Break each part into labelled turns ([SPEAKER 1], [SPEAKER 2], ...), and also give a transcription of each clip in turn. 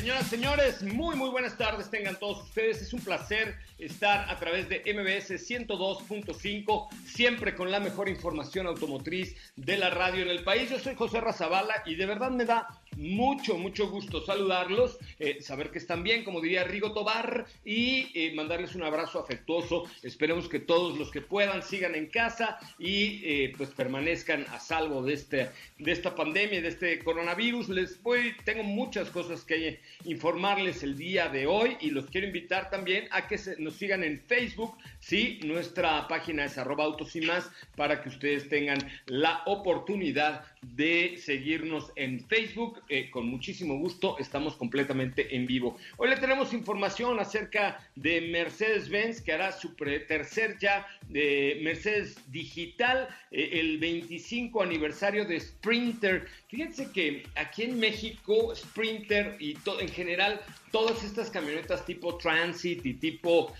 [SPEAKER 1] Señoras, señores, muy, muy buenas tardes tengan todos ustedes. Es un placer estar a través de MBS 102.5, siempre con la mejor información automotriz de la radio en el país. Yo soy José Razabala y de verdad me da mucho, mucho gusto saludarlos, eh, saber que están bien, como diría Rigo Tobar, y eh, mandarles un abrazo afectuoso. Esperemos que todos los que puedan sigan en casa y eh, pues permanezcan a salvo de, este, de esta pandemia, de este coronavirus. Les voy, tengo muchas cosas que informarles el día de hoy y los quiero invitar también a que nos sigan en Facebook, sí, nuestra página es arroba autos y más para que ustedes tengan la oportunidad de seguirnos en Facebook. Eh, con muchísimo gusto, estamos completamente en vivo. Hoy le tenemos información acerca de Mercedes-Benz, que hará su tercer ya de eh, Mercedes Digital, eh, el 25 aniversario de Sprinter. Fíjense que aquí en México, Sprinter y en general, todas estas camionetas tipo Transit y tipo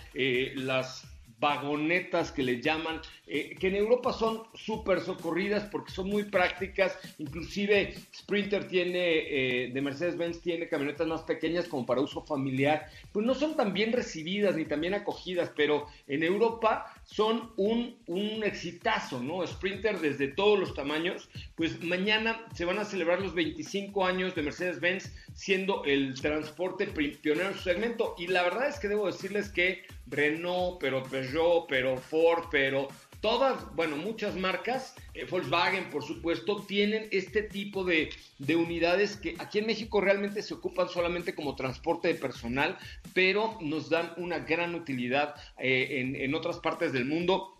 [SPEAKER 1] las vagonetas que le llaman, eh, que en Europa son súper socorridas porque son muy prácticas, inclusive Sprinter tiene, eh, de Mercedes-Benz tiene camionetas más pequeñas como para uso familiar, pues no son tan bien recibidas ni tan bien acogidas, pero en Europa son un, un exitazo, ¿no? Sprinter desde todos los tamaños, pues mañana se van a celebrar los 25 años de Mercedes-Benz siendo el transporte pionero en su segmento. Y la verdad es que debo decirles que Renault, pero Peugeot, pero Ford, pero todas, bueno, muchas marcas, eh, Volkswagen por supuesto, tienen este tipo de, unidades que aquí en México realmente se ocupan solamente como transporte de personal, pero nos dan una gran utilidad eh, en, en otras partes del mundo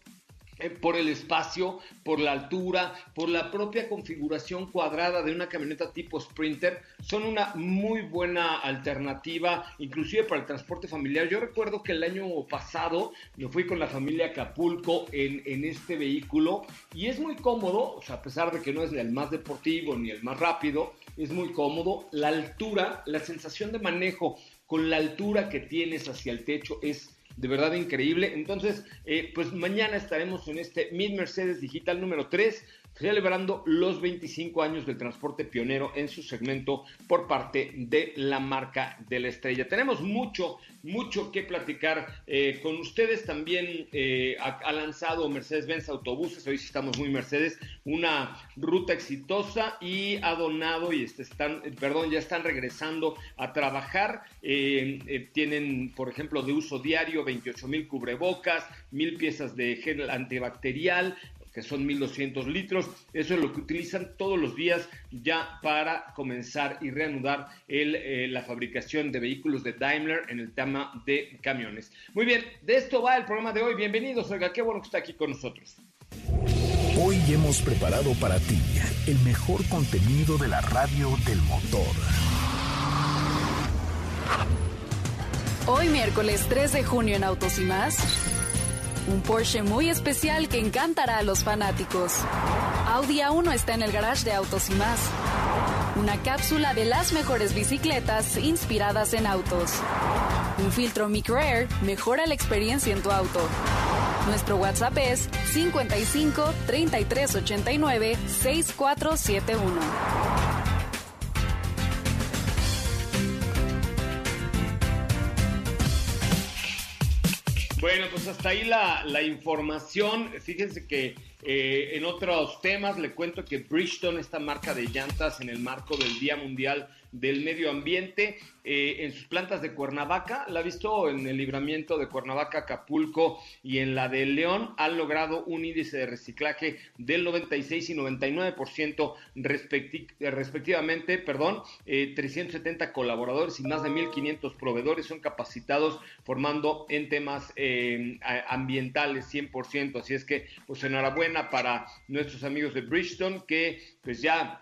[SPEAKER 1] por el espacio, por la altura, por la propia configuración cuadrada de una camioneta tipo Sprinter, son una muy buena alternativa, inclusive para el transporte familiar. Yo recuerdo que el año pasado me fui con la familia Acapulco en, en este vehículo y es muy cómodo, a pesar de que no es ni el más deportivo ni el más rápido, es muy cómodo. La altura, la sensación de manejo con la altura que tienes hacia el techo es de verdad increíble. Entonces, eh, pues mañana estaremos en este Mid Mercedes Digital número 3 celebrando los 25 años del transporte pionero en su segmento por parte de la marca de la estrella. Tenemos mucho, mucho que platicar eh, con ustedes. También eh, ha, lanzado Mercedes-Benz Autobuses, hoy sí estamos muy Mercedes, una ruta exitosa y ha donado y este, están, perdón, ya están regresando a trabajar. Eh, tienen, por ejemplo, de uso diario 28 mil cubrebocas, mil piezas de gel antibacterial, que son 1200 litros. Eso es lo que utilizan todos los días ya para comenzar y reanudar el, eh, la fabricación de vehículos de Daimler en el tema de camiones. Muy bien, de esto va el programa de hoy. Bienvenidos, oiga, qué bueno que está aquí con nosotros.
[SPEAKER 2] Hoy hemos preparado para ti el mejor contenido de la radio del motor.
[SPEAKER 3] Hoy miércoles 3 de junio en Autos y más. Un Porsche muy especial que encantará a los fanáticos. Audi A1 está en el garage de Autos y más. una cápsula de las mejores bicicletas inspiradas en autos. Un filtro Microair mejora la experiencia en tu auto. Nuestro WhatsApp es 55 33 89 6471.
[SPEAKER 1] Bueno, pues hasta ahí la, información. Fíjense que eh, en otros temas le cuento que Bridgestone, esta marca de llantas en el marco del Día Mundial del Medio Ambiente, eh, en sus plantas de Cuernavaca, la ha visto en el libramiento de Cuernavaca, Acapulco y en la de León, han logrado un índice de reciclaje del 96 y 99% respectivamente, perdón, 370 eh, colaboradores y más de 1.500 proveedores son capacitados formando en temas ambientales 100%, así es que pues enhorabuena para nuestros amigos de Bridgestone que pues ya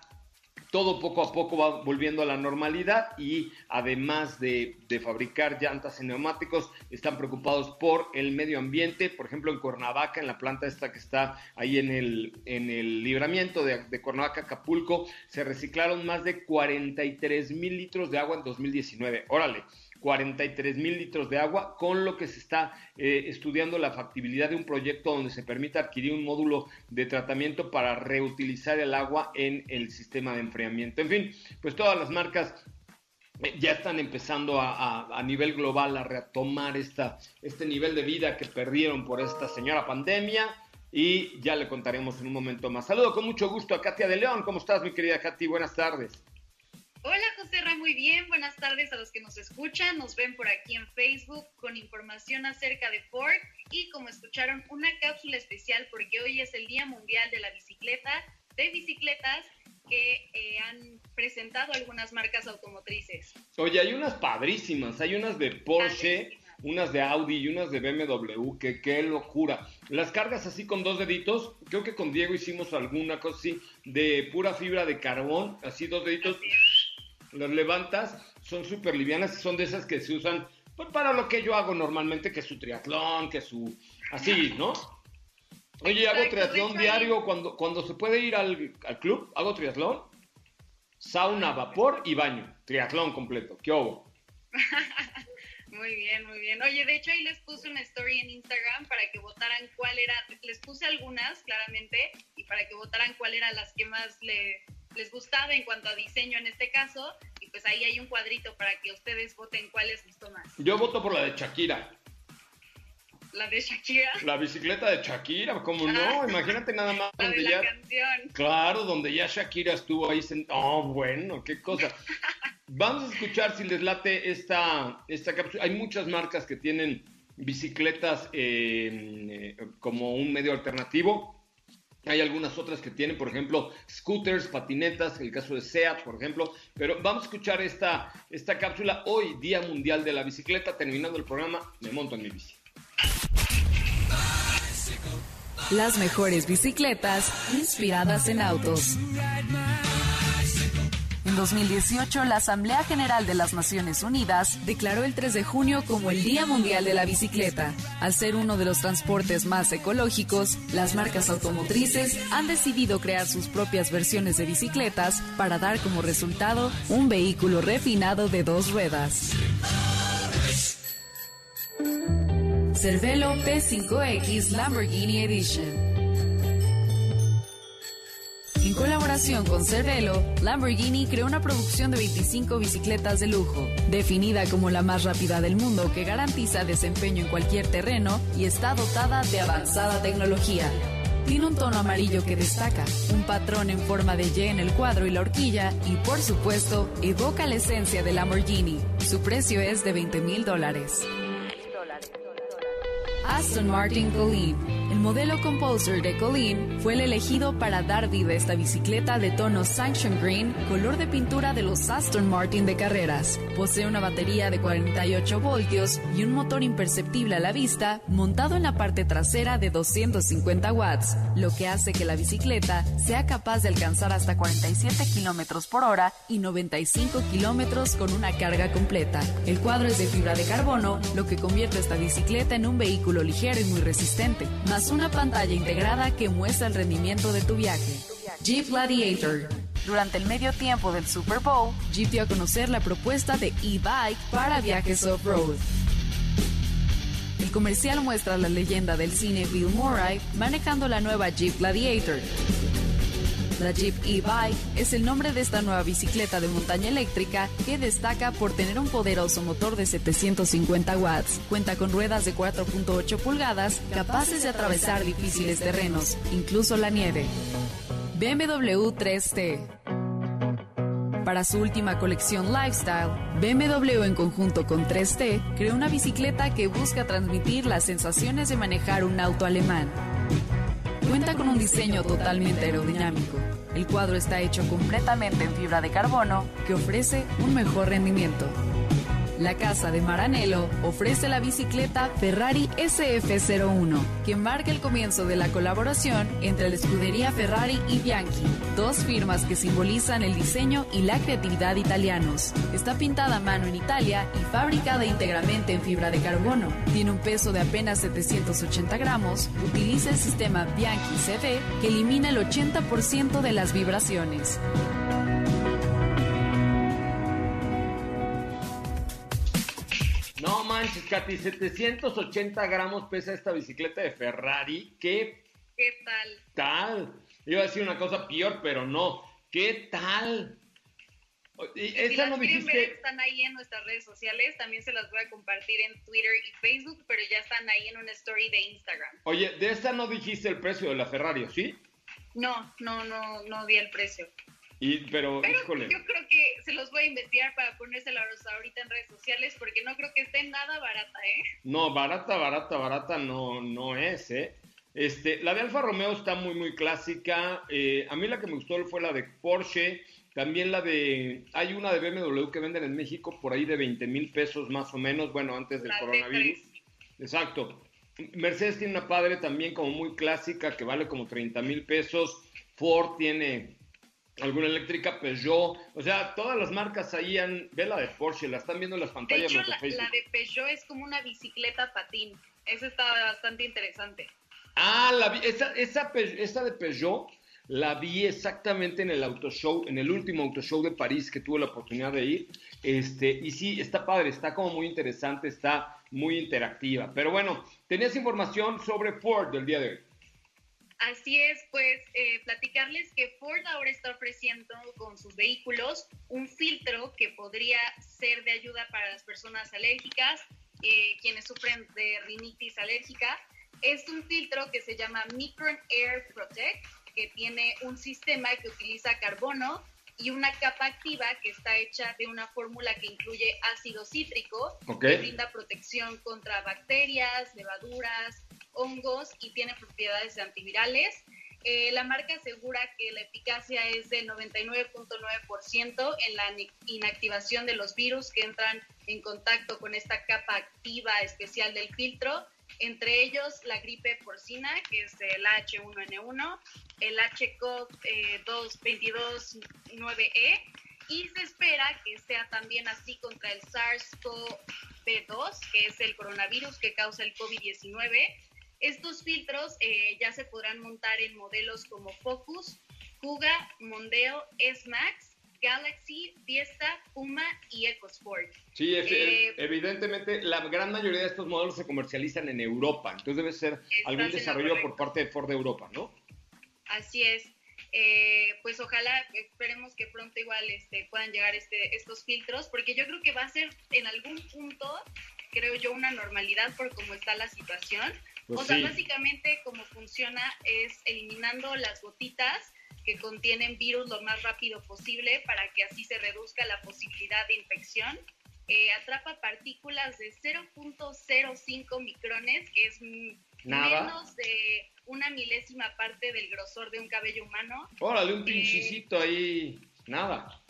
[SPEAKER 1] todo poco a poco va volviendo a la normalidad y además de, fabricar llantas y neumáticos, están preocupados por el medio ambiente. Por ejemplo, en Cuernavaca, en la planta esta que está ahí en el, en el libramiento de, de Cuernavaca, Acapulco, se reciclaron más de 43 mil litros de agua en 2019. Órale. 43 mil litros de agua, con lo que se está eh, estudiando la factibilidad de un proyecto donde se permita adquirir un módulo de tratamiento para reutilizar el agua en el sistema de enfriamiento. En fin, pues todas las marcas eh, ya están empezando a, nivel global a retomar esta, este nivel de vida que perdieron por esta señora pandemia y ya le contaremos en un momento más. Saludo con mucho gusto a Katia de León. ¿Cómo estás, mi querida Katy? Buenas tardes.
[SPEAKER 4] Hola José Ra, muy bien. Buenas tardes a los que nos escuchan. Nos ven por aquí en Facebook con información acerca de Ford y como escucharon, una cápsula especial porque hoy es el Día Mundial de la Bicicleta, de bicicletas que eh, han presentado algunas marcas automotrices.
[SPEAKER 1] Oye, hay unas padrísimas, hay unas de Porsche, unas de Audi y unas de BMW, que qué locura. Las cargas así con dos deditos, creo que con Diego hicimos alguna cosa así, de pura fibra de carbón, así dos deditos las levantas, son súper livianas, son de esas que se usan pues, para lo que yo hago normalmente, que es su triatlón, que su... así, ¿no? Oye, hago triatlón diario cuando, cuando se puede ir al, club, hago triatlón, sauna, vapor y baño, triatlón completo, ¿qué hago?
[SPEAKER 4] Muy bien, muy bien. Oye, de hecho ahí les puse una story en Instagram para que votaran cuál era, les puse algunas claramente y para que votaran cuál era las que más le, les gustaba en cuanto a diseño en este caso, y pues ahí hay un cuadrito para que ustedes voten cuál les gustó más.
[SPEAKER 1] Yo voto por la de Shakira.
[SPEAKER 4] ¿La de Shakira?
[SPEAKER 1] La bicicleta de Shakira, ¿cómo no? Ah. Imagínate nada más.
[SPEAKER 4] La donde de la canción.
[SPEAKER 1] Claro, donde ya Shakira estuvo ahí sentado. Oh, bueno, qué cosa. Vamos a escuchar si les late esta, esta cápsula. Hay muchas marcas que tienen bicicletas eh, como un medio alternativo. Hay algunas otras que tienen, por ejemplo, scooters, patinetas, el caso de SEAT, por ejemplo. Pero vamos a escuchar esta, esta cápsula hoy, Día Mundial de la Bicicleta. Terminando el programa, me monto en mi bici.
[SPEAKER 3] Las mejores bicicletas inspiradas en autos. En 2018, la Asamblea General de las Naciones Unidas declaró el 3 de junio como el Día Mundial de la Bicicleta. Al ser uno de los transportes más ecológicos, las marcas automotrices han decidido crear sus propias versiones de bicicletas para dar como resultado un vehículo refinado de dos ruedas. Cervelo P5X Lamborghini Edition en colaboración con Cervelo, Lamborghini creó una producción de 25 bicicletas de lujo, definida como la más rápida del mundo que garantiza desempeño en cualquier terreno y está dotada de avanzada tecnología. Tiene un tono amarillo que destaca, un patrón en forma de Y en el cuadro y la horquilla y por supuesto evoca la esencia de Lamborghini. Su precio es de 20 mil dólares. Aston Martin Colleen. El modelo Composer de Colleen fue el elegido para dar vida a esta bicicleta de tono Sanction Green, color de pintura de los Aston Martin de carreras. Posee una batería de 48 voltios y un motor imperceptible a la vista, montado en la parte trasera de 250 watts, lo que hace que la bicicleta sea capaz de alcanzar hasta 47 kilómetros por hora y 95 kilómetros con una carga completa. El cuadro es de fibra de carbono, lo que convierte esta bicicleta en un vehículo ligero y muy resistente, una pantalla integrada que muestra el rendimiento de tu viaje. Jeep Gladiator. Durante el medio tiempo del Super Bowl, Jeep dio a conocer la propuesta de e-bike para viajes off-road. El comercial muestra la leyenda del cine Bill Murray manejando la nueva Jeep Gladiator. La Jeep e-Bike es el nombre de esta nueva bicicleta de montaña eléctrica que destaca por tener un poderoso motor de 750 watts. Cuenta con ruedas de 4.8 pulgadas capaces de atravesar difíciles terrenos, incluso la nieve. BMW 3T para su última colección Lifestyle, BMW en conjunto con 3T creó una bicicleta que busca transmitir las sensaciones de manejar un auto alemán. Cuenta con un diseño totalmente aerodinámico. El cuadro está hecho completamente en fibra de carbono que ofrece un mejor rendimiento. La casa de Maranello ofrece la bicicleta Ferrari SF01, que marca el comienzo de la colaboración entre la escudería Ferrari y Bianchi, dos firmas que simbolizan el diseño y la creatividad italianos. Está pintada a mano en Italia y fabricada íntegramente en fibra de carbono. Tiene un peso de apenas 780 gramos, utiliza el sistema Bianchi CV que elimina el 80% de las vibraciones.
[SPEAKER 1] Manches, Katy, 780 gramos pesa esta bicicleta de Ferrari. ¿Qué
[SPEAKER 4] ¿Qué tal?
[SPEAKER 1] tal? Iba a decir una cosa peor, pero no. ¿Qué tal? Y
[SPEAKER 4] Si
[SPEAKER 1] esa
[SPEAKER 4] las
[SPEAKER 1] no
[SPEAKER 4] quieren ver,
[SPEAKER 1] dijiste.
[SPEAKER 4] están ahí en nuestras redes sociales. También se las voy a compartir en Twitter y Facebook, pero ya están ahí en una story de Instagram.
[SPEAKER 1] Oye, de esta no dijiste el precio de la Ferrari, ¿sí?
[SPEAKER 4] No, no, no, no di el precio.
[SPEAKER 1] Y, pero,
[SPEAKER 4] Pero
[SPEAKER 1] híjole.
[SPEAKER 4] yo creo que se los voy a investigar para ponérselos ahorita en redes sociales porque no creo que esté nada barata, ¿eh?
[SPEAKER 1] No, barata, barata, barata no, no es, ¿eh? Este, la de Alfa Romeo está muy, muy clásica. Eh, a mí la que me gustó fue la de Porsche. También la de. Hay una de BMW que venden en México por ahí de 20 mil pesos más o menos. Bueno, antes del
[SPEAKER 4] La
[SPEAKER 1] coronavirus.
[SPEAKER 4] T3.
[SPEAKER 1] Exacto. Mercedes tiene una padre también como muy clásica que vale como 30 mil pesos. Ford tiene alguna eléctrica, Peugeot. O sea, todas las marcas ahí han. Ve la de Porsche, la están viendo en las
[SPEAKER 4] De
[SPEAKER 1] pantallas
[SPEAKER 4] hecho,
[SPEAKER 1] de
[SPEAKER 4] la,
[SPEAKER 1] Facebook.
[SPEAKER 4] la de Peugeot es como una bicicleta patín. Eso está bastante interesante.
[SPEAKER 1] Ah, la esa, esa, esa de Peugeot la vi exactamente en el auto show, en el último auto show de París que tuve la oportunidad de ir. Este, y sí, está padre, está como muy interesante, está muy interactiva. Pero bueno, tenías información sobre Ford del día de hoy.
[SPEAKER 4] Así es, pues eh, platicarles que Ford ahora está ofreciendo con sus vehículos un filtro que podría ser de ayuda para las personas alérgicas, eh, quienes sufren de rinitis alérgica. Es un filtro que se llama Micron Air Protect, que tiene un sistema que utiliza carbono y una capa activa que está hecha de una fórmula que incluye ácido cítrico,
[SPEAKER 1] Ok.
[SPEAKER 4] que brinda protección contra bacterias, levaduras, hongos y tiene propiedades antivirales. Eh, la marca asegura que la eficacia es del 99.9% en la inactivación de los virus que entran en contacto con esta capa activa especial del filtro, entre ellos la gripe porcina, que es el H1N1, el HCOV-229E, y se espera que sea también así contra el SARS-CoV-2, que es el coronavirus que causa el COVID-19. Estos filtros eh, ya se podrán montar en modelos como Focus, Kuga, Mondeo, S-Max, Galaxy, Fiesta, Puma y EcoSport.
[SPEAKER 1] Sí,
[SPEAKER 4] Eh,
[SPEAKER 1] evidentemente la gran mayoría de estos modelos se comercializan en Europa, entonces debe ser algún desarrollo por parte de Ford de Europa, ¿no?
[SPEAKER 4] Así es. Eh, pues ojalá, esperemos que pronto igual este, puedan llegar este, estos filtros, porque yo creo que va a ser en algún punto, creo yo, una normalidad por cómo está la situación.
[SPEAKER 1] Pues
[SPEAKER 4] o sea,
[SPEAKER 1] sí.
[SPEAKER 4] básicamente cómo funciona es eliminando las gotitas que contienen virus lo más rápido posible para que así se reduzca la posibilidad de infección. Eh, atrapa partículas de 0.05 micrones, que es
[SPEAKER 1] Nada.
[SPEAKER 4] menos de una milésima parte del grosor de un cabello humano.
[SPEAKER 1] Órale, un
[SPEAKER 4] Eh,
[SPEAKER 1] pinchicito ahí, nada.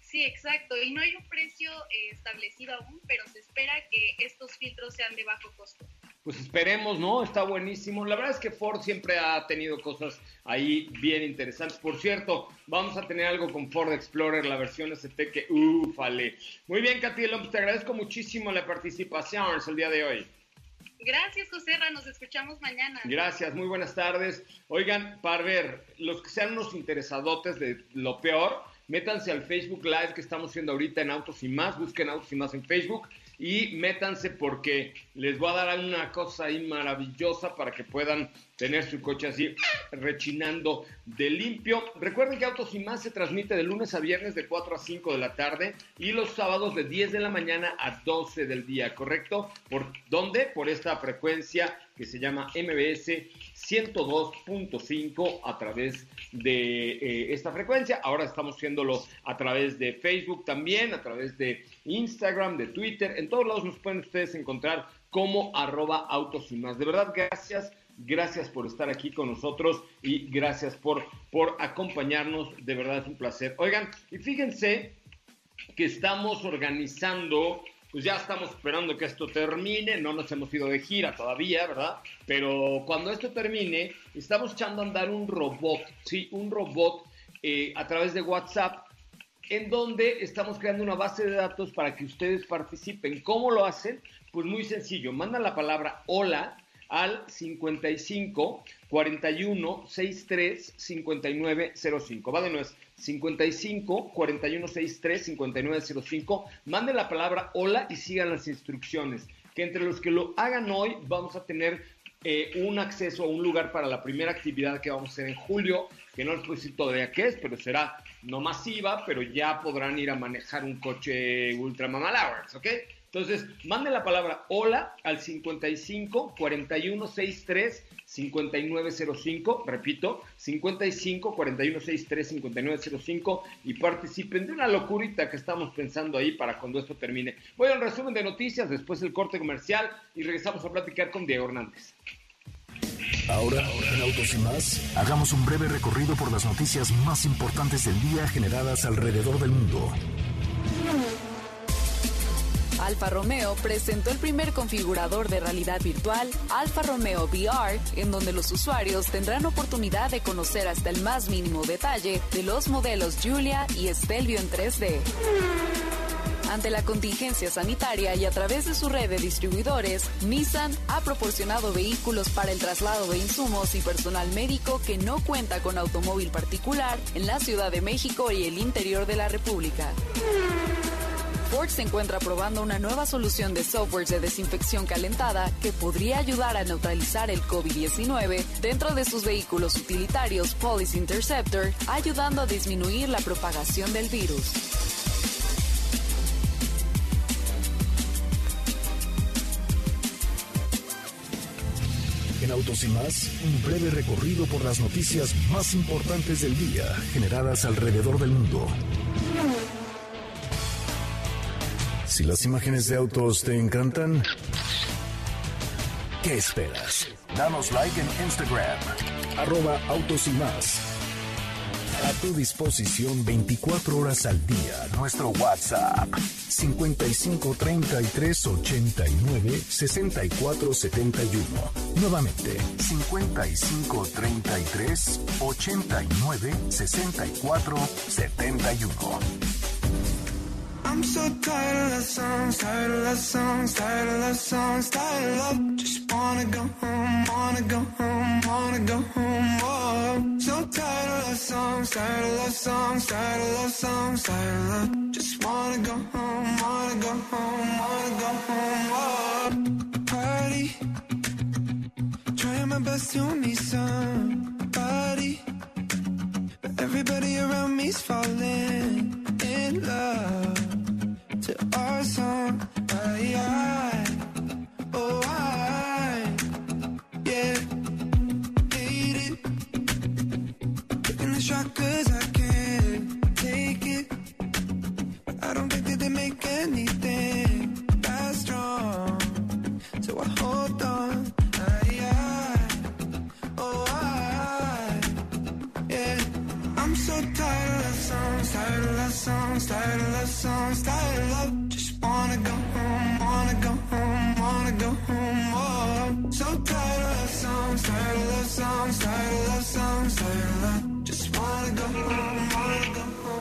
[SPEAKER 4] Sí, exacto. Y no hay un precio eh, establecido aún, pero se espera que estos filtros sean de bajo costo.
[SPEAKER 1] Pues esperemos, ¿no? Está buenísimo. La verdad es que Ford siempre ha tenido cosas ahí bien interesantes. Por cierto, vamos a tener algo con Ford Explorer, la versión ST que ufale. Muy bien, Katy López, te agradezco muchísimo la participación el día de hoy.
[SPEAKER 4] Gracias, José Nos escuchamos mañana.
[SPEAKER 1] Gracias, muy buenas tardes. Oigan, para ver, los que sean unos interesadotes de lo peor, métanse al Facebook Live que estamos haciendo ahorita en Autos y Más. Busquen Autos y Más en Facebook y métanse porque les voy a dar una cosa ahí maravillosa para que puedan tener su coche así rechinando de limpio. Recuerden que Autos y Más se transmite de lunes a viernes de 4 a 5 de la tarde y los sábados de 10 de la mañana a 12 del día, ¿correcto? ¿Por dónde? Por esta frecuencia que se llama MBS 102.5 a través de eh, esta frecuencia. Ahora estamos haciéndolo a través de Facebook también, a través de Instagram, de Twitter. En todos lados nos pueden ustedes encontrar como arroba autos y más. De verdad, gracias. Gracias por estar aquí con nosotros y gracias por, por acompañarnos. De verdad es un placer. Oigan, y fíjense que estamos organizando pues ya estamos esperando que esto termine, no nos hemos ido de gira todavía, ¿verdad? Pero cuando esto termine, estamos echando a andar un robot, ¿sí? Un robot eh, a través de WhatsApp, en donde estamos creando una base de datos para que ustedes participen. ¿Cómo lo hacen? Pues muy sencillo, mandan la palabra hola al 55 41 63 59 05. Va de nuevo, 55 41 63 59 05. Mande la palabra hola y sigan las instrucciones. Que entre los que lo hagan hoy vamos a tener eh, un acceso a un lugar para la primera actividad que vamos a hacer en julio, que no les puedo decir todavía qué es, pero será no masiva, pero ya podrán ir a manejar un coche Ultra Hours, ¿ok? Entonces, mande la palabra hola al 55 41 63 5905, repito, 55 41 63 5905 y participen de una locurita que estamos pensando ahí para cuando esto termine. Voy a un resumen de noticias, después el corte comercial y regresamos a platicar con Diego Hernández.
[SPEAKER 2] Ahora, en Autos y más, hagamos un breve recorrido por las noticias más importantes del día generadas alrededor del mundo.
[SPEAKER 3] Alfa Romeo presentó el primer configurador de realidad virtual, Alfa Romeo VR, en donde los usuarios tendrán oportunidad de conocer hasta el más mínimo detalle de los modelos Julia y Stelvio en 3D. Ante la contingencia sanitaria y a través de su red de distribuidores, Nissan ha proporcionado vehículos para el traslado de insumos y personal médico que no cuenta con automóvil particular en la Ciudad de México y el interior de la República. Ford se encuentra probando una nueva solución de software de desinfección calentada que podría ayudar a neutralizar el COVID-19 dentro de sus vehículos utilitarios Police Interceptor, ayudando a disminuir la propagación del virus.
[SPEAKER 2] En Autos y más, un breve recorrido por las noticias más importantes del día generadas alrededor del mundo. Si las imágenes de autos te encantan, ¿qué esperas? Danos like en Instagram, arroba autos y más. A tu disposición 24 horas al día. Nuestro WhatsApp 55 33 89 64 71. Nuevamente 55 33 89 64 71.
[SPEAKER 5] I'm so tired of love songs, tired of love songs, tired of love songs, tired of love. Just wanna go home, wanna go home, wanna go home. Oh, so tired of love songs, tired of love songs, tired of love songs, tired of love. Just wanna go home, wanna go home, wanna go home. Oh, party, trying my best to meet somebody, but everybody around me's falling in love song. Uh.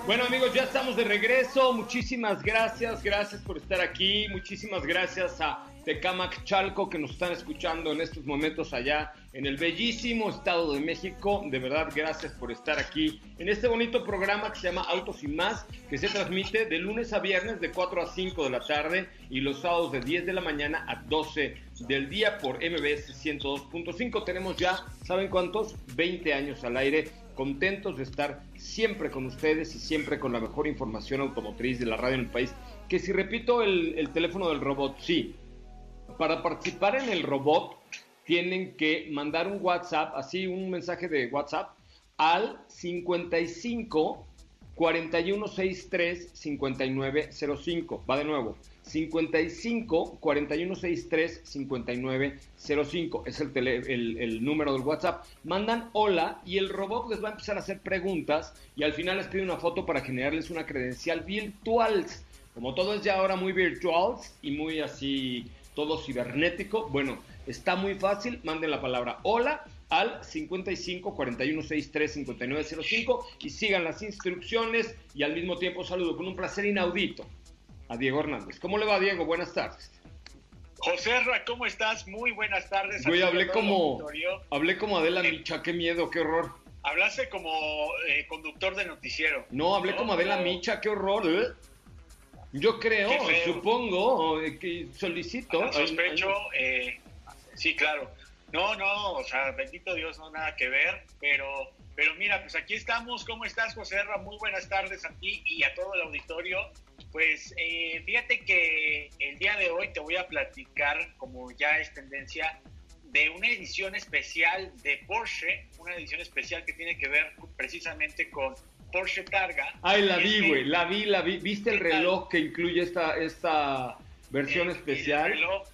[SPEAKER 1] Bueno amigos, ya estamos de regreso. Muchísimas gracias, gracias por estar aquí. Muchísimas gracias a Tecamac Chalco que nos están escuchando en estos momentos allá en el bellísimo Estado de México. De verdad, gracias por estar aquí en este bonito programa que se llama Autos y Más, que se transmite de lunes a viernes de 4 a 5 de la tarde y los sábados de 10 de la mañana a 12 del día por MBS 102.5. Tenemos ya, ¿saben cuántos? 20 años al aire contentos de estar siempre con ustedes y siempre con la mejor información automotriz de la radio en el país. Que si repito el, el teléfono del robot, sí. Para participar en el robot tienen que mandar un WhatsApp, así un mensaje de WhatsApp al 55 4163 5905. Va de nuevo. 55 4163 5905 es el, tele, el, el, número del WhatsApp. Mandan hola y el robot les va a empezar a hacer preguntas y al final les pide una foto para generarles una credencial virtual. Como todo es ya ahora muy virtual y muy así, todo cibernético, bueno, está muy fácil. Manden la palabra hola al 55 41 63 59 05 y sigan las instrucciones y al mismo tiempo saludo con un placer inaudito a Diego Hernández. ¿Cómo le va, Diego? Buenas tardes.
[SPEAKER 6] José Ra, ¿cómo estás? Muy buenas tardes.
[SPEAKER 1] Güey, hablé como, hablé como Adela Micha, qué miedo, qué horror.
[SPEAKER 6] Hablaste como eh, conductor de noticiero.
[SPEAKER 1] No, hablé ¿no? como Adela Micha, qué horror. ¿eh? Yo creo, supongo, eh, que solicito.
[SPEAKER 6] Sospecho, eh, sí, claro. No, no, o sea, bendito Dios, no nada que ver, pero, pero mira, pues aquí estamos. ¿Cómo estás, José Ra? Muy buenas tardes a ti y a todo el auditorio. Pues eh, fíjate que el día de hoy te voy a platicar, como ya es tendencia, de una edición especial de Porsche, una edición especial que tiene que ver precisamente con Porsche Targa.
[SPEAKER 1] Ay, la vi, güey, la vi, la vi. ¿Viste el reloj que incluye esta, esta versión
[SPEAKER 6] el,
[SPEAKER 1] especial?
[SPEAKER 6] El reloj,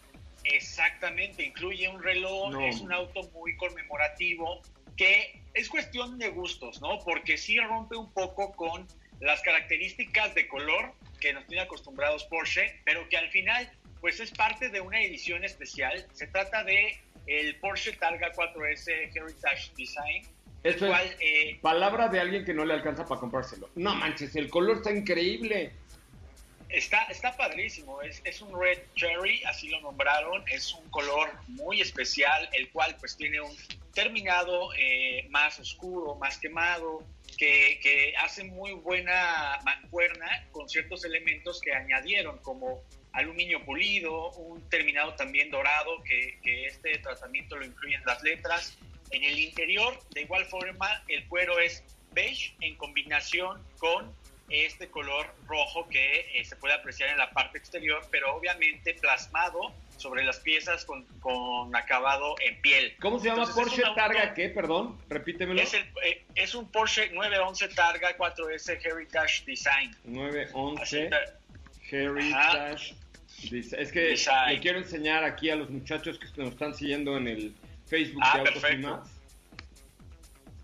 [SPEAKER 6] exactamente, incluye un reloj, no. es un auto muy conmemorativo que es cuestión de gustos, ¿no? Porque sí rompe un poco con las características de color que nos tiene acostumbrados Porsche, pero que al final pues es parte de una edición especial. Se trata de el Porsche Targa 4S Heritage Design.
[SPEAKER 1] Eso cual, es eh, palabra de alguien que no le alcanza para comprárselo. No manches, el color está increíble.
[SPEAKER 6] Está, está padrísimo, es, es un Red Cherry, así lo nombraron, es un color muy especial, el cual pues tiene un terminado eh, más oscuro, más quemado, que, que, hace muy buena mancuerna con ciertos elementos que añadieron, como aluminio pulido, un terminado también dorado, que, que este tratamiento lo incluyen las letras. En el interior, de igual forma, el cuero es beige en combinación con este color rojo que eh, se puede apreciar en la parte exterior, pero obviamente plasmado sobre las piezas con, con acabado en piel.
[SPEAKER 1] ¿Cómo se llama Entonces, Porsche Targa qué? Perdón, repítemelo.
[SPEAKER 6] Es, el, eh, es, un Porsche 911 Targa 4S Heritage Design.
[SPEAKER 1] 911 Heritage Design. Es que Design. le quiero enseñar aquí a los muchachos que nos están siguiendo en el Facebook
[SPEAKER 6] ah,
[SPEAKER 1] de Autos
[SPEAKER 6] perfecto.
[SPEAKER 1] y Más.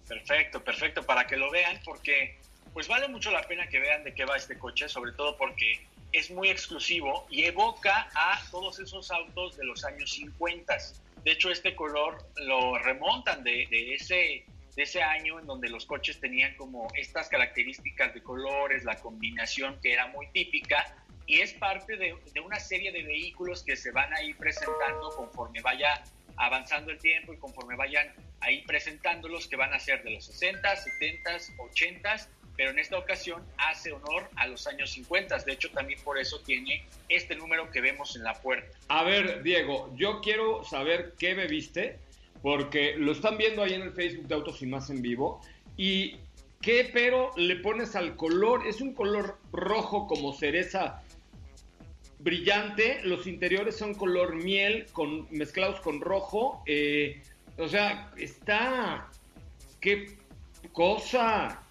[SPEAKER 6] Perfecto, perfecto, para que lo vean, porque pues vale mucho la pena que vean de qué va este coche, sobre todo porque es muy exclusivo y evoca a todos esos autos de los años 50. De hecho, este color lo remontan de, ese, de ese año en donde los coches tenían como estas características de colores, la combinación que era muy típica y es parte de, de una serie de vehículos que se van a ir presentando conforme vaya avanzando el tiempo y conforme vayan ahí presentándolos que van a ser de los 60, 70, 80 pero en esta ocasión hace honor a los años 50. De hecho, también por eso tiene este número que vemos en la puerta.
[SPEAKER 1] A ver, Diego, yo quiero saber qué bebiste, porque lo están viendo ahí en el Facebook de Autos y Más en vivo. ¿Y qué pero le pones al color? Es un color rojo como cereza brillante. Los interiores son color miel con, mezclados con rojo. Eh, o sea, está... ¡Qué cosa!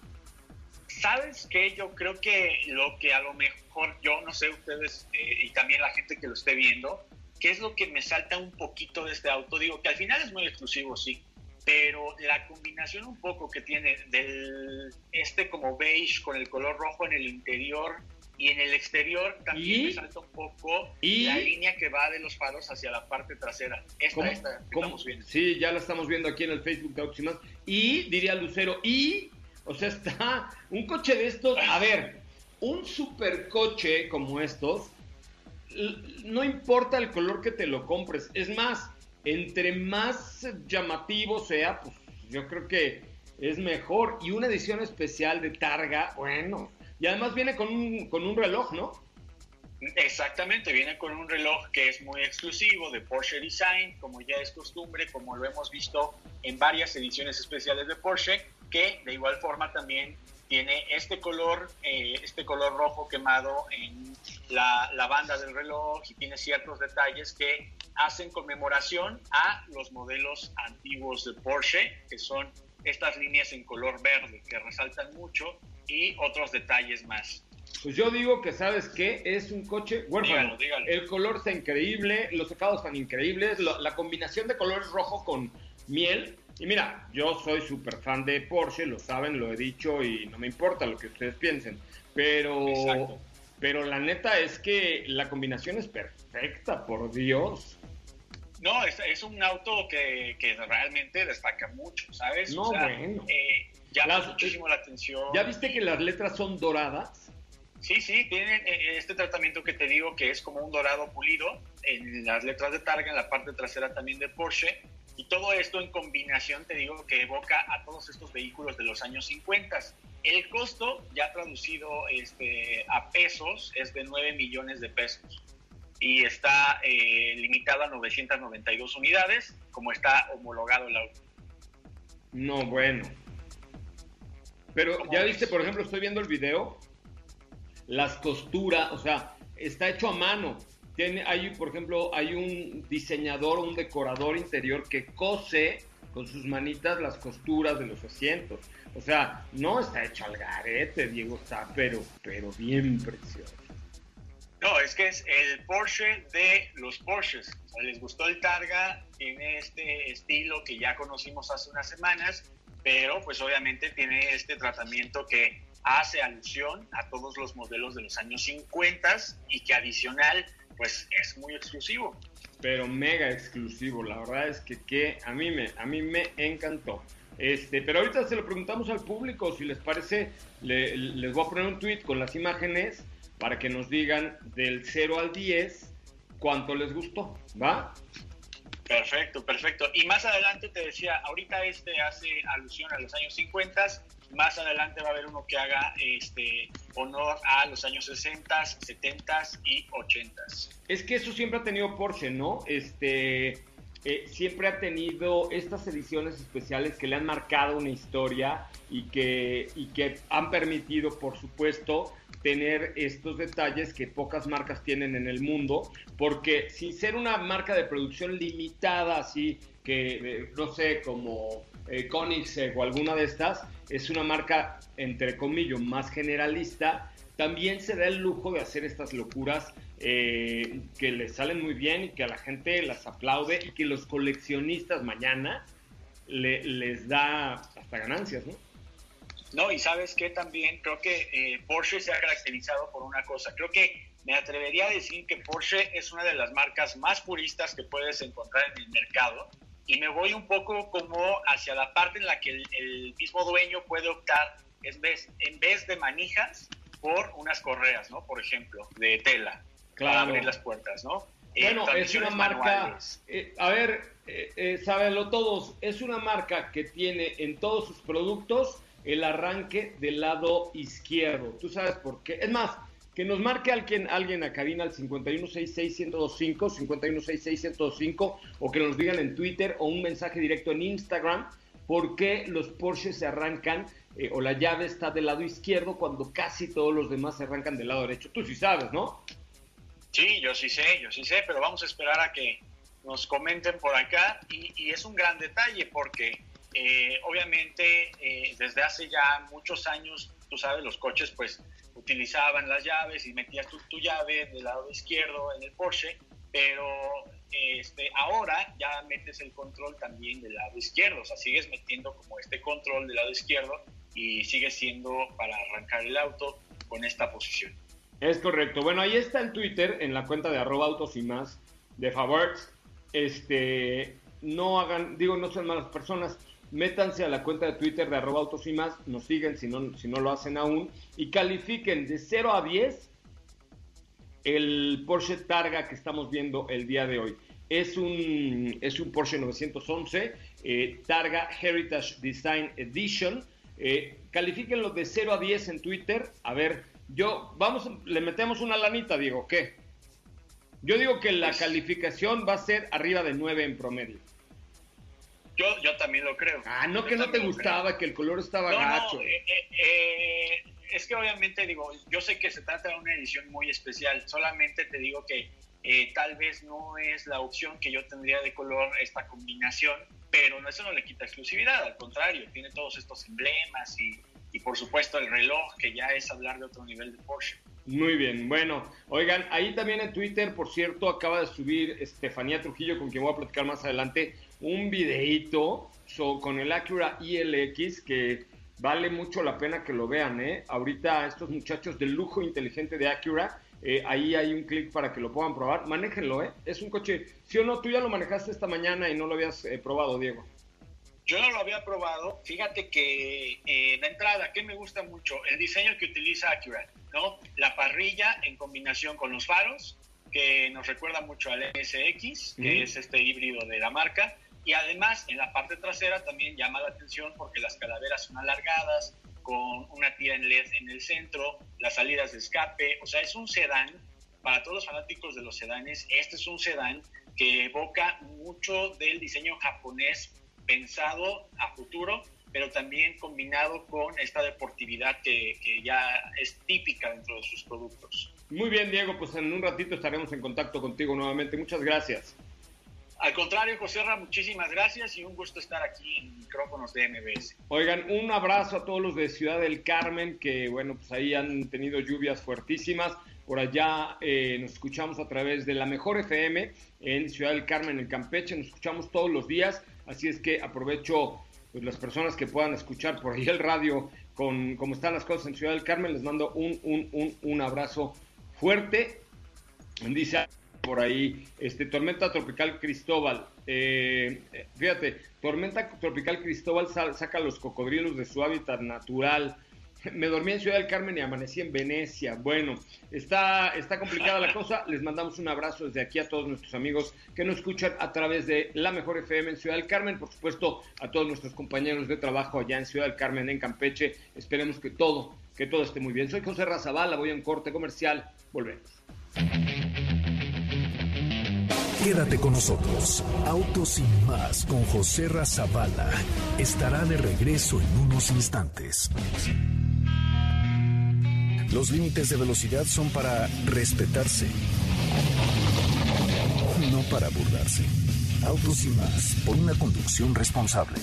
[SPEAKER 6] ¿Sabes qué? Yo creo que lo que a lo mejor yo, no sé ustedes eh, y también la gente que lo esté viendo, ¿qué es lo que me salta un poquito de este auto? Digo que al final es muy exclusivo, sí, pero la combinación un poco que tiene del este como beige con el color rojo en el interior y en el exterior también
[SPEAKER 1] ¿Y?
[SPEAKER 6] me salta un poco
[SPEAKER 1] ¿Y?
[SPEAKER 6] la línea que va de los faros hacia la parte trasera. Esta,
[SPEAKER 1] ¿Cómo?
[SPEAKER 6] esta que
[SPEAKER 1] ¿Cómo?
[SPEAKER 6] estamos viendo.
[SPEAKER 1] Sí, ya la estamos viendo aquí en el Facebook de Autos y Más. Y, diría Lucero, y O sea, está un coche de estos, a ver, un supercoche como estos, no importa el color que te lo compres, es más, entre más llamativo sea, pues yo creo que es mejor. Y una edición especial de Targa, bueno, y además viene con un, con un reloj, ¿no?
[SPEAKER 6] Exactamente, viene con un reloj que es muy exclusivo de Porsche Design, como ya es costumbre, como lo hemos visto en varias ediciones especiales de Porsche, que de igual forma también tiene este color, eh, este color rojo quemado en la, la, banda del reloj y tiene ciertos detalles que hacen conmemoración a los modelos antiguos de Porsche, que son estas líneas en color verde que resaltan mucho y otros detalles más.
[SPEAKER 1] Pues yo digo que, ¿sabes qué? Es un coche huérfano. El color está increíble, los acabados están increíbles, la combinación de colores rojo con miel. Y mira, yo soy súper fan de Porsche, lo saben, lo he dicho y no me importa lo que ustedes piensen. Pero, pero la neta es que la combinación es perfecta, por Dios.
[SPEAKER 6] No, es, un auto que, realmente destaca mucho, ¿sabes?
[SPEAKER 1] No, bueno.
[SPEAKER 6] Eh, llama muchísimo la atención.
[SPEAKER 1] ¿Ya viste que las letras son doradas?
[SPEAKER 6] Sí, sí, tienen eh, este tratamiento que te digo que es como un dorado pulido en las letras de Targa, en la parte trasera también de Porsche. Y todo esto en combinación, te digo, que evoca a todos estos vehículos de los años 50. El costo, ya traducido este, a pesos, es de 9 millones de pesos. Y está eh, limitado a 992 unidades, como está homologado el auto.
[SPEAKER 1] No, bueno. Pero ya viste, por ejemplo, estoy viendo el video, las costuras, o sea, está hecho a mano. Tiene, hay, por ejemplo, hay un diseñador, un decorador interior que cose con sus manitas las costuras de los asientos. O sea, no está hecho al garete, Diego, está, pero, pero bien precioso.
[SPEAKER 6] No, es que es el Porsche de los Porsches. les gustó el Targa, tiene este estilo que ya conocimos hace unas semanas, pero pues obviamente tiene este tratamiento que hace alusión a todos los modelos de los años 50 y que adicional pues es muy exclusivo.
[SPEAKER 1] Pero mega exclusivo, la verdad es que, que a, mí me, a mí me encantó. Este, pero ahorita se lo preguntamos al público, si les parece, les voy a poner un tweet con las imágenes para que nos digan del 0 al 10 cuánto les gustó, ¿va?
[SPEAKER 6] Perfecto, perfecto. Y más adelante te decía, ahorita este hace alusión a los años 50, más adelante va a haber uno que haga este honor a los años 60, 70 y 80.
[SPEAKER 1] Es que eso siempre ha tenido Porsche, ¿no? Este eh, siempre ha tenido estas ediciones especiales que le han marcado una historia y que, y que han permitido, por supuesto, tener estos detalles que pocas marcas tienen en el mundo, porque sin ser una marca de producción limitada, así que, eh, no sé, como eh, Koenigsegg o alguna de estas, es una marca, entre comillas, más generalista, también se da el lujo de hacer estas locuras eh, que les salen muy bien y que a la gente las aplaude y que los coleccionistas mañana les da hasta ganancias, ¿no?
[SPEAKER 6] No, y sabes que también creo que eh, Porsche se ha caracterizado por una cosa. Creo que me atrevería a decir que Porsche es una de las marcas más puristas que puedes encontrar en el mercado y me voy un poco como hacia la parte en la que el, mismo dueño puede optar en vez, en vez de manijas por unas correas, ¿no? Por ejemplo, de tela para abrir las puertas, ¿no?
[SPEAKER 1] Eh, bueno, es una marca, eh, a ver, eh, eh sábenlo todos, es una marca que tiene en todos sus productos el arranque del lado izquierdo. ¿Tú sabes por qué? Es más, que nos marque alguien, alguien a cabina al 51661025, 51661025, o que nos digan en Twitter o un mensaje directo en Instagram, por qué los Porsche se arrancan eh, o la llave está del lado izquierdo cuando casi todos los demás se arrancan del lado derecho. Tú sí sabes, ¿no?
[SPEAKER 6] Sí, yo sí sé, yo sí sé, pero vamos a esperar a que nos comenten por acá y, es un gran detalle porque eh, obviamente eh, desde hace ya muchos años, tú sabes, los coches pues utilizaban las llaves y metías tu, llave del lado izquierdo en el Porsche, pero este, ahora ya metes el control también del lado izquierdo, o sea, sigues metiendo como este control del lado izquierdo y sigue siendo para arrancar el auto con esta posición.
[SPEAKER 1] Es correcto. Bueno, ahí está en Twitter, en la cuenta de arroba autos y más, de favor, este, no hagan, digo, no son malas personas, métanse a la cuenta de Twitter de arroba autos y más, nos siguen si no, si no lo hacen aún, y califiquen de 0 a 10 el Porsche Targa que estamos viendo el día de hoy. Es un, es un Porsche 911 eh, Targa Heritage Design Edition. Eh, califíquenlo de 0 a 10 en Twitter. A ver, yo, vamos, le metemos una lanita, Diego, ¿qué? Yo digo que la calificación va a ser arriba de 9 en promedio.
[SPEAKER 6] Yo, yo también lo creo.
[SPEAKER 1] Ah, no
[SPEAKER 6] Yo
[SPEAKER 1] que no te gustaba, que el color estaba
[SPEAKER 6] No,
[SPEAKER 1] gacho.
[SPEAKER 6] no, eh, eh, eh, es que obviamente digo, yo sé que se trata de una edición muy especial, solamente te digo que eh, tal vez no es la opción que yo tendría de color esta combinación, pero no, eso no le quita exclusividad, al contrario, tiene todos estos emblemas y, y por supuesto el reloj, que ya es hablar de otro nivel de Porsche.
[SPEAKER 1] Muy bien, bueno, oigan, ahí también en Twitter, por cierto, acaba de subir Estefanía Trujillo, con quien voy a platicar más adelante, un videíto so- con el Acura ILX que vale mucho la pena que lo vean, ¿eh? Ahorita estos muchachos del lujo inteligente de Acura, eh, ahí hay un clic para que lo puedan probar, manéjenlo, ¿eh? Es un coche, sí o no, tú ya lo manejaste esta mañana y no lo habías eh, probado, Diego.
[SPEAKER 6] Yo no lo había probado. Fíjate que eh, de entrada, que me gusta mucho el diseño que utiliza Acura, ¿no? La parrilla en combinación con los faros, que nos recuerda mucho al SX, que es este híbrido de la marca. Y además, en la parte trasera también llama la atención porque las calaveras son alargadas, con una tira en LED en el centro, las salidas de escape. O sea, es un sedán. Para todos los fanáticos de los sedanes, este es un sedán que evoca mucho del diseño japonés pensado a futuro, pero también combinado con esta deportividad que, que ya es típica dentro de sus productos.
[SPEAKER 1] Muy bien, Diego, pues en un ratito estaremos en contacto contigo nuevamente. Muchas gracias.
[SPEAKER 6] Al contrario, José Ra, muchísimas gracias y un gusto estar aquí en micrófonos de MBS.
[SPEAKER 1] Oigan, un abrazo a todos los de Ciudad del Carmen, que bueno, pues ahí han tenido lluvias fuertísimas. Por allá eh, nos escuchamos a través de la mejor FM en Ciudad del Carmen, en Campeche. Nos escuchamos todos los días, así es que aprovecho pues, las personas que puedan escuchar por ahí el radio con cómo están las cosas en Ciudad del Carmen. Les mando un, un, un, un abrazo fuerte. Dice por ahí, este, tormenta tropical Cristóbal. Eh, fíjate, tormenta tropical Cristóbal saca los cocodrilos de su hábitat natural. Me dormí en Ciudad del Carmen y amanecí en Venecia. Bueno, está, está complicada la cosa. Les mandamos un abrazo desde aquí a todos nuestros amigos que nos escuchan a través de la mejor FM en Ciudad del Carmen. Por supuesto, a todos nuestros compañeros de trabajo allá en Ciudad del Carmen, en Campeche. Esperemos que todo, que todo esté muy bien. Soy José Razabala, voy a un corte comercial. Volvemos.
[SPEAKER 2] Quédate con nosotros. Autos sin más con José Razabala estará de regreso en unos instantes. Los límites de velocidad son para respetarse, no para burlarse. Autos sin más por una conducción responsable.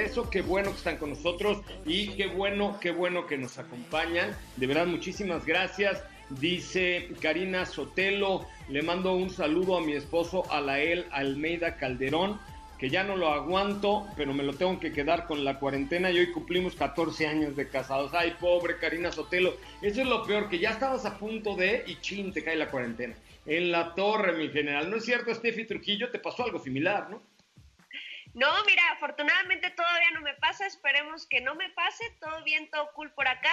[SPEAKER 1] Regreso. Qué bueno que están con nosotros y qué bueno, qué bueno que nos acompañan. De verdad, muchísimas gracias. Dice Karina Sotelo, le mando un saludo a mi esposo Alael Almeida Calderón, que ya no lo aguanto, pero me lo tengo que quedar con la cuarentena y hoy cumplimos 14 años de casados. Ay, pobre Karina Sotelo, eso es lo peor, que ya estabas a punto de y chin, te cae la cuarentena. En la torre, mi general. ¿No es cierto, Steffi Trujillo? Te pasó algo similar, ¿no?
[SPEAKER 7] No, mira, afortunadamente todavía no me pasa, esperemos que no me pase, todo bien, todo cool por acá.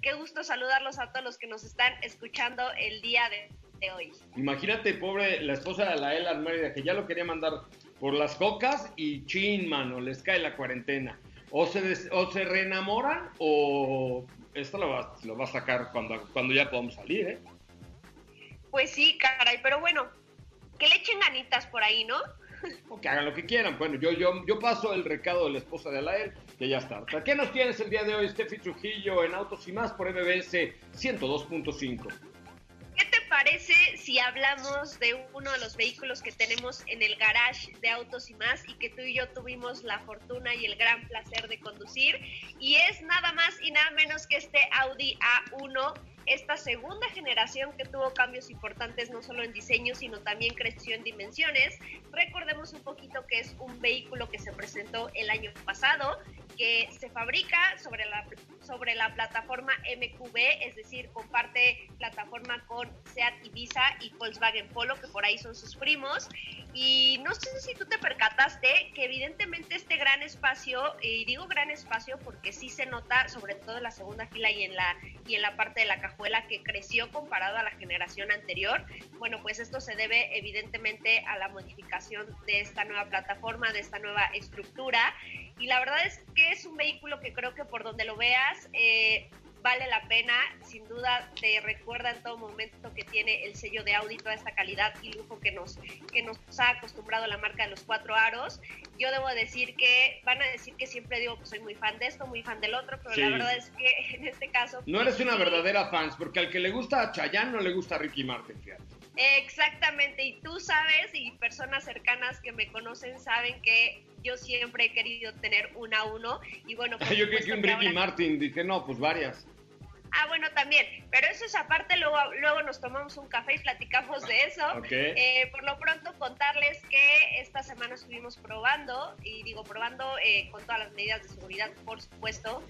[SPEAKER 7] Qué gusto saludarlos a todos los que nos están escuchando el día de, de hoy.
[SPEAKER 1] Imagínate, pobre, la esposa de la Ela Almeida, que ya lo quería mandar por las cocas y chin, mano, les cae la cuarentena. O se, des- o se reenamoran o esto lo va, lo va a sacar cuando, cuando ya podamos salir, ¿eh?
[SPEAKER 7] Pues sí, caray, pero bueno, que le echen ganitas por ahí, ¿no?
[SPEAKER 1] O que hagan lo que quieran. Bueno, yo, yo, yo paso el recado de la esposa de Alael, que ya está. ¿Qué nos tienes el día de hoy, Steffi Trujillo, en Autos y Más por MBS 102.5?
[SPEAKER 7] ¿Qué te parece si hablamos de uno de los vehículos que tenemos en el garage de autos y más y que tú y yo tuvimos la fortuna y el gran placer de conducir? Y es nada más y nada menos que este Audi A1, esta segunda generación que tuvo cambios importantes no solo en diseño, sino también creció en dimensiones. Recordemos un poquito que es un vehículo que se presentó el año pasado, que se fabrica sobre la, sobre la plataforma MQB, es decir, comparte plataforma con Seat Ibiza y Volkswagen Polo, que por ahí son sus primos. Y no sé si tú te percataste que evidentemente este gran espacio, y digo gran espacio porque sí se nota, sobre todo en la segunda fila y en la, y en la parte de la cajuela, que creció comparado a la generación anterior. Bueno, pues esto se debe evidentemente a la modificación de esta nueva plataforma, de esta nueva estructura. Y la verdad es que es un vehículo que creo que por donde lo veas, eh, vale la pena, sin duda te recuerda en todo momento que tiene el sello de Audi, toda esta calidad y lujo que nos, que nos ha acostumbrado la marca de los cuatro aros. Yo debo decir que van a decir que siempre digo que soy muy fan de esto, muy fan del otro, pero
[SPEAKER 1] Sí.
[SPEAKER 7] la verdad es que en este caso...
[SPEAKER 1] No eres una
[SPEAKER 7] sí,
[SPEAKER 1] verdadera fans, porque al que le gusta a Chayanne no le gusta a Ricky Martin, fíjate.
[SPEAKER 7] Exactamente, y tú sabes, y personas cercanas que me conocen saben que yo siempre he querido tener una uno, y bueno, por
[SPEAKER 1] Yo creí que un Ricky
[SPEAKER 7] ahora-
[SPEAKER 1] Martin, dije, no, pues varias.
[SPEAKER 7] Ah, bueno, también, pero eso es aparte, luego, luego nos tomamos un café y platicamos de eso. Eh, por lo pronto, contarles que esta semana estuvimos probando, y digo probando eh, con todas las medidas de seguridad, por supuesto,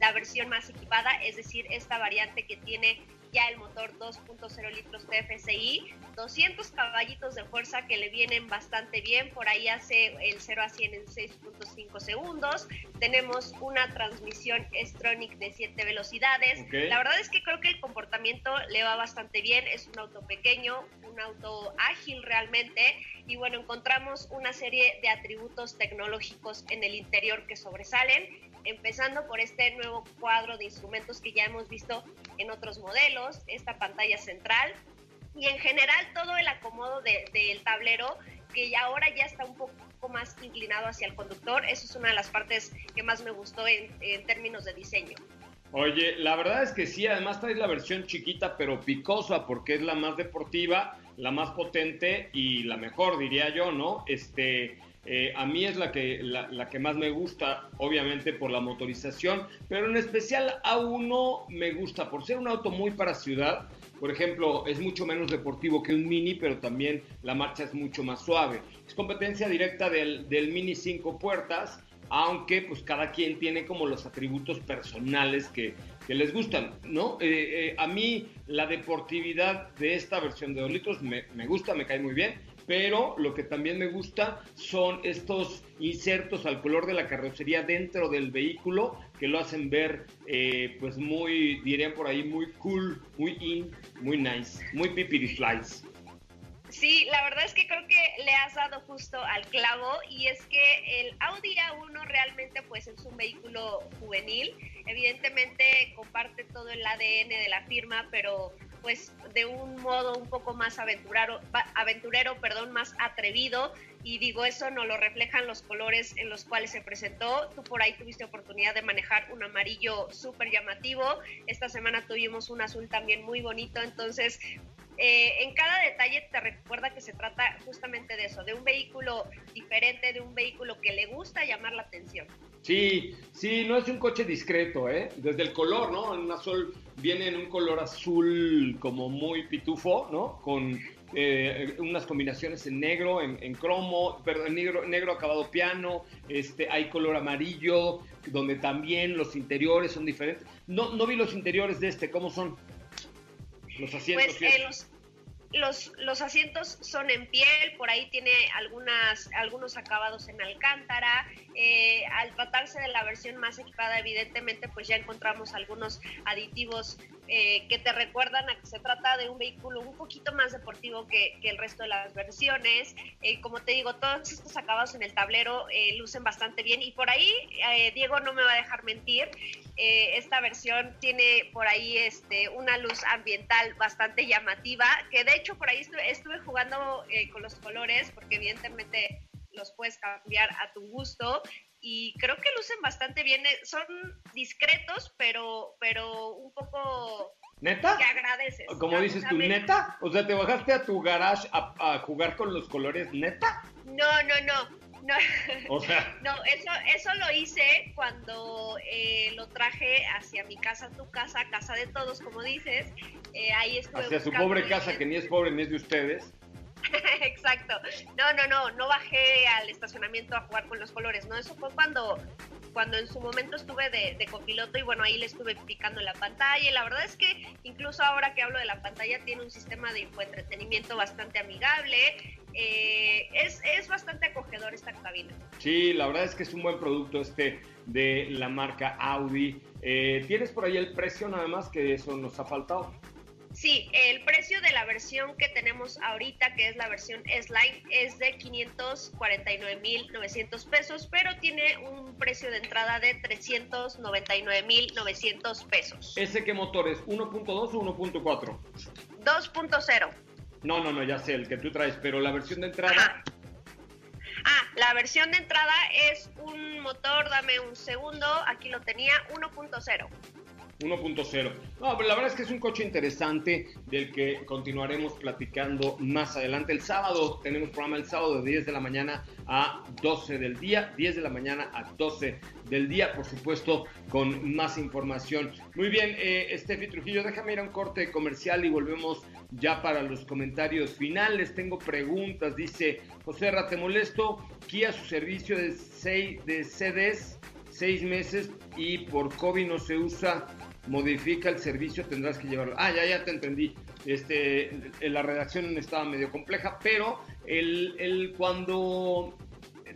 [SPEAKER 7] la versión más equipada, es decir, esta variante que tiene ya el motor 2.0 litros TFSI, 200 caballitos de fuerza que le vienen bastante bien, por ahí hace el 0 a 100 en 6.5 segundos, tenemos una transmisión S-Tronic de 7 velocidades,
[SPEAKER 1] Ok.
[SPEAKER 7] la verdad es que creo que el comportamiento le va bastante bien, es un auto pequeño, un auto ágil realmente, y bueno, encontramos una serie de atributos tecnológicos en el interior que sobresalen, empezando por este nuevo cuadro de instrumentos que ya hemos visto en otros modelos, esta pantalla central y en general todo el acomodo de- del tablero que ya ahora ya está un poco más inclinado hacia el conductor. Eso es una de las partes que más me gustó en, en términos de diseño.
[SPEAKER 1] Oye, la verdad es que sí, además traes la versión chiquita pero picosa porque es la más deportiva, la más potente y la mejor, diría yo, ¿no? Este, eh, a mí es la que, la, que más me gusta, obviamente por la motorización, pero en especial A1 me gusta por ser un auto muy para ciudad. Por ejemplo, es mucho menos deportivo que un Mini, pero también la marcha es mucho más suave. Es competencia directa del, Mini 5 puertas, aunque pues cada quien tiene como los atributos personales que, les gustan, ¿no? Eh, eh, a mí la deportividad de esta versión de 2 litros me gusta, me cae muy bien, pero lo que también me gusta son estos insertos al color de la carrocería dentro del vehículo que lo hacen ver eh, pues muy, dirían por ahí, muy cool, muy in, muy nice, muy pipiri flies.
[SPEAKER 7] Sí, la verdad es que creo que le has dado justo al clavo y es que el Audi A1 realmente pues es un vehículo juvenil, evidentemente comparte todo el ADN de la firma, pero pues de un modo un poco más aventurero, aventurero, perdón, más atrevido y digo eso no lo reflejan los colores en los cuales se presentó. Tú por ahí tuviste oportunidad de manejar un amarillo súper llamativo. Esta semana tuvimos un azul también muy bonito, entonces eh, en cada detalle te recuerda que se trata justamente de eso, de un vehículo diferente, de un vehículo que le gusta llamar la atención.
[SPEAKER 1] Sí, sí, no es un coche discreto, ¿eh? Desde el color, ¿no? En una Sol viene en un color azul como muy pitufo, ¿no? Con eh, unas combinaciones en negro, en, en cromo, perdón, en negro, negro acabado piano, este, hay color amarillo, donde también los interiores son diferentes. No, no vi los interiores de este, ¿cómo son? Los asientos.
[SPEAKER 7] Pues eh, los, los, los asientos son en piel, por ahí tiene algunas, algunos acabados en alcántara. Al tratarse de la versión más equipada, evidentemente, pues ya encontramos algunos aditivos eh, que te recuerdan a que se trata de un vehículo un poquito más deportivo que, el resto de las versiones. Eh, como te digo, todos estos acabados en el tablero eh, lucen bastante bien y por ahí, Diego no me va a dejar mentir, esta versión tiene por ahí este, una luz ambiental bastante llamativa, que de hecho por ahí estuve, jugando con los colores, porque evidentemente los puedes cambiar a tu gusto y creo que lucen bastante bien. eh, Son discretos, pero, pero un poco
[SPEAKER 1] ¿Neta?
[SPEAKER 7] que agradeces.
[SPEAKER 1] Como dices tú, ¿neta? O sea, ¿te bajaste a tu garage a, a jugar con los colores neta?
[SPEAKER 7] No, no, no. No,
[SPEAKER 1] O sea,
[SPEAKER 7] no eso, eso lo hice cuando eh, lo traje hacia mi casa, tu casa, casa de todos, como dices. Eh, ahí estuve
[SPEAKER 1] hacia su pobre casa, que ni es pobre ni es de ustedes.
[SPEAKER 7] Exacto. No, no, no, no bajé al estacionamiento a jugar con los colores, ¿no? Eso fue cuando, cuando en su momento estuve de, copiloto y bueno, ahí le estuve picando la pantalla y la verdad es que incluso ahora que hablo de la pantalla tiene un sistema de infoentretenimiento bastante amigable, eh, es, es bastante acogedor esta cabina.
[SPEAKER 1] Sí, la verdad es que es un buen producto este de la marca Audi. Eh, ¿Tienes por ahí el precio nada más que eso nos ha faltado?
[SPEAKER 7] Sí, el precio de la versión que tenemos ahorita, que es la versión S-Line, es de 549.900 pesos, pero tiene un precio de entrada de 399.900 pesos.
[SPEAKER 1] ¿Ese qué motor es? ¿1.2 o 1.4?
[SPEAKER 7] 2.0.
[SPEAKER 1] No, no, no, ya sé, el que tú traes, pero la versión de entrada,
[SPEAKER 7] Ajá. Ah, la versión de entrada es un motor, dame un segundo, aquí lo tenía, 1.0.
[SPEAKER 1] 1.0. No, pero la verdad es que es un coche interesante del que continuaremos platicando más adelante. El sábado, tenemos programa el sábado de 10 de la mañana a 12 del día, 10 de la mañana a 12 del día, por supuesto, con más información. Muy bien, eh, Steffi Trujillo, déjame ir a un corte comercial y volvemos ya para los comentarios finales. Tengo preguntas, dice José Ra, te molesto, Kia su servicio de, seis, de CDs, seis meses y por COVID no se usa modifica el servicio, tendrás que llevarlo. Ah, ya, ya te entendí. Este, la redacción estaba medio compleja, pero el, el cuando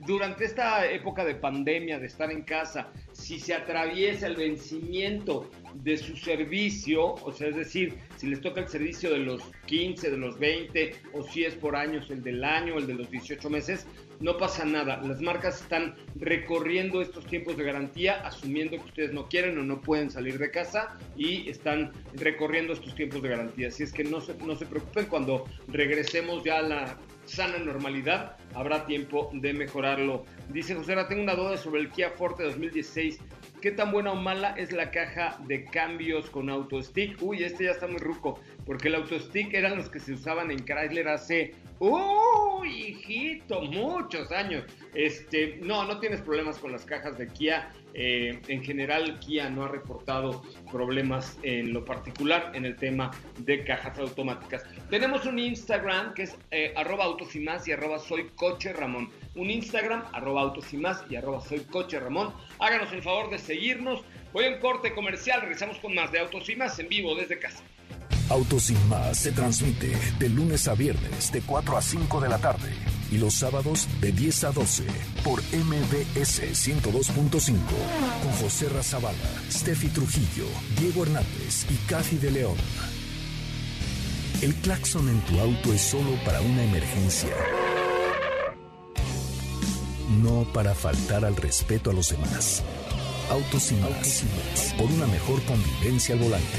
[SPEAKER 1] durante esta época de pandemia, de estar en casa, si se atraviesa el vencimiento de su servicio, o sea, es decir, si les toca el servicio de los 15, de los 20, o si es por años el del año, el de los 18 meses, no pasa nada. Las marcas están recorriendo estos tiempos de garantía, asumiendo que ustedes no quieren o no pueden salir de casa y están recorriendo estos tiempos de garantía. Así es que no se, no se preocupen, cuando regresemos ya a la sana normalidad, habrá tiempo de mejorarlo. Dice José, tengo una duda sobre el Kia Forte 2016. ¿Qué tan buena o mala es la caja de cambios con autostick? Uy, este ya está muy ruco, porque el autostick eran los que se usaban en Chrysler hace, uy, hijito, muchos años. Este, no, no tienes problemas con las cajas de Kia. Eh, en general, Kia no ha reportado problemas en lo particular en el tema de cajas automáticas. Tenemos un Instagram que es eh, arroba autos y más y arroba soy coche Ramón. Un Instagram, arroba autos y más y arroba soy. Háganos el favor de seguirnos. Voy a un corte comercial, regresamos con más de autos y más en vivo desde casa.
[SPEAKER 2] Autos sin más se transmite de lunes a viernes de 4 a 5 de la tarde y los sábados de 10 a 12 por MBS 102.5 con José Razabala, Steffi Trujillo, Diego Hernández y Cathy de León. El claxon en tu auto es solo para una emergencia, no para faltar al respeto a los demás. Autos sin más, por una mejor convivencia al volante.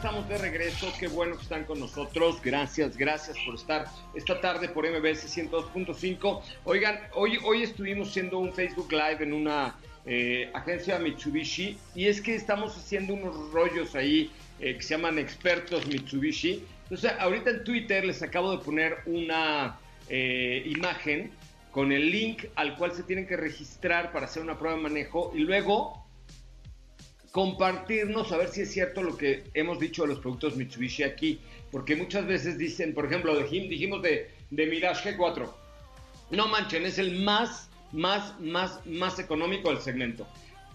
[SPEAKER 1] Estamos de regreso. Qué bueno que están con nosotros. Gracias, gracias por estar esta tarde por MBS 102.5. Oigan, hoy, hoy estuvimos haciendo un Facebook Live en una eh, agencia Mitsubishi y es que estamos haciendo unos rollos ahí eh, que se llaman expertos Mitsubishi. Entonces, ahorita en Twitter les acabo de poner una eh, imagen con el link al cual se tienen que registrar para hacer una prueba de manejo y luego compartirnos a ver si es cierto lo que hemos dicho de los productos Mitsubishi aquí, porque muchas veces dicen, por ejemplo, dijim- dijimos de, de Mirage G4, no manchen, es el más, más, más, más económico del segmento.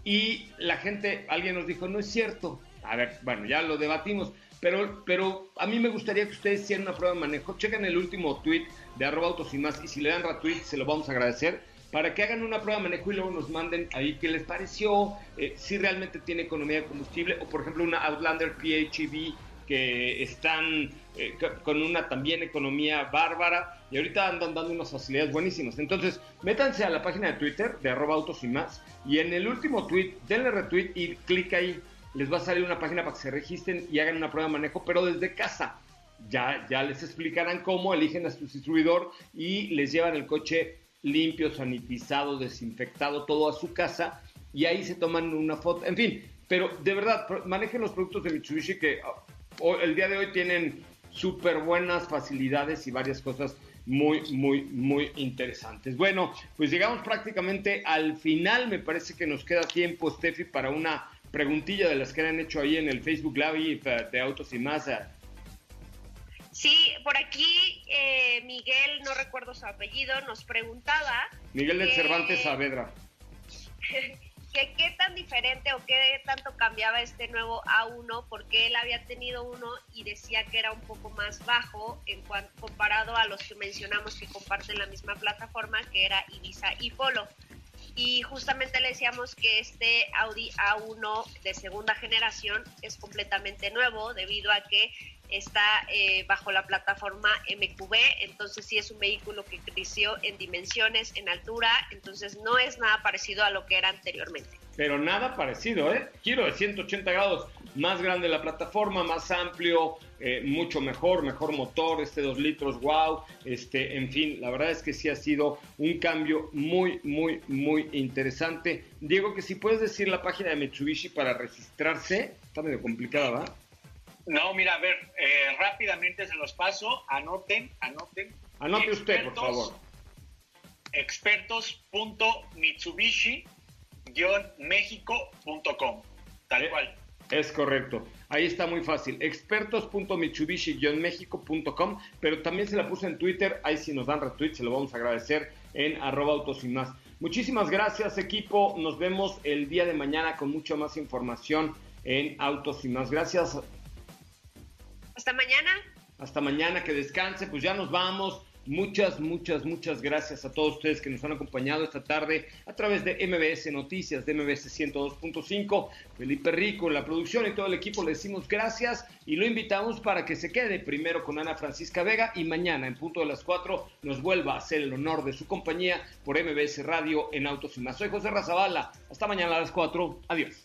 [SPEAKER 1] Y la gente, alguien nos dijo, no es cierto. A ver, bueno, ya lo debatimos, pero, pero a mí me gustaría que ustedes hicieran una prueba de manejo. Chequen el último tweet de arroba autos y más, y si le dan retweet se lo vamos a agradecer para que hagan una prueba de manejo y luego nos manden ahí qué les pareció, eh, si realmente tiene economía de combustible, o por ejemplo una Outlander PHEV que están eh, co- con una también economía bárbara y ahorita andan dando unas facilidades buenísimas. Entonces, métanse a la página de Twitter de arroba autos y más y en el último tweet, denle retweet y clic ahí. Les va a salir una página para que se registren y hagan una prueba de manejo, pero desde casa. Ya, ya les explicarán cómo eligen a su distribuidor y les llevan el coche limpio, sanitizado, desinfectado, todo a su casa y ahí se toman una foto. En fin, pero de verdad, manejen los productos de Mitsubishi que hoy- el día de hoy tienen súper buenas facilidades y varias cosas muy, muy, muy interesantes. Bueno, pues llegamos prácticamente al final. Me parece que nos queda tiempo, Steffi, para una preguntilla de las que han hecho ahí en el Facebook Live eh, de Autos y Más.
[SPEAKER 7] Sí, por aquí eh, Miguel, no recuerdo su apellido, nos preguntaba
[SPEAKER 1] Miguel del Cervantes Saavedra.
[SPEAKER 7] que qué tan diferente o qué tanto cambiaba este nuevo A1 porque él había tenido uno y decía que era un poco más bajo en cuan- comparado a los que mencionamos que comparten la misma plataforma que era Ibiza y Polo. Y justamente le decíamos que este Audi A1 de segunda generación es completamente nuevo debido a que está eh, bajo la plataforma MQB, entonces sí es un vehículo que creció en dimensiones, en altura, entonces no es nada parecido a lo que era anteriormente.
[SPEAKER 1] Pero nada parecido, ¿eh? Giro de 180 grados, más grande la plataforma, más amplio, eh, mucho mejor, mejor motor, este 2 litros, wow, este, en fin, la verdad es que sí ha sido un cambio muy, muy, muy interesante. Diego, que si puedes decir la página de Mitsubishi para registrarse, está medio complicada, ¿va?
[SPEAKER 6] No, mira, a ver, eh, rápidamente se los paso. Anoten, anoten.
[SPEAKER 1] Anote usted, por
[SPEAKER 6] Expertos-
[SPEAKER 1] favor.
[SPEAKER 6] Expertos.mitsubishi-mexico.com. Tal
[SPEAKER 1] Eh,
[SPEAKER 6] cual.
[SPEAKER 1] Es correcto. Ahí está muy fácil. Expertos.mitsubishi-mexico.com, pero también se la puse en Twitter. Ahí si nos dan retweet, se lo vamos a agradecer en arroba autos y más. Muchísimas gracias, equipo. Nos vemos el día de mañana con mucha más información en Autos y más. Gracias.
[SPEAKER 7] Hasta mañana.
[SPEAKER 1] Hasta mañana, que descanse. Pues ya nos vamos. Muchas, muchas, muchas gracias a todos ustedes que nos han acompañado esta tarde a través de MBS Noticias, de MBS 102.5. Felipe Rico, la producción y todo el equipo le decimos gracias y lo invitamos para que se quede primero con Ana Francisca Vega y mañana en punto de las 4 nos vuelva a hacer el honor de su compañía por MBS Radio en Autos y más. Soy José Razabala. Hasta mañana a las 4. Adiós.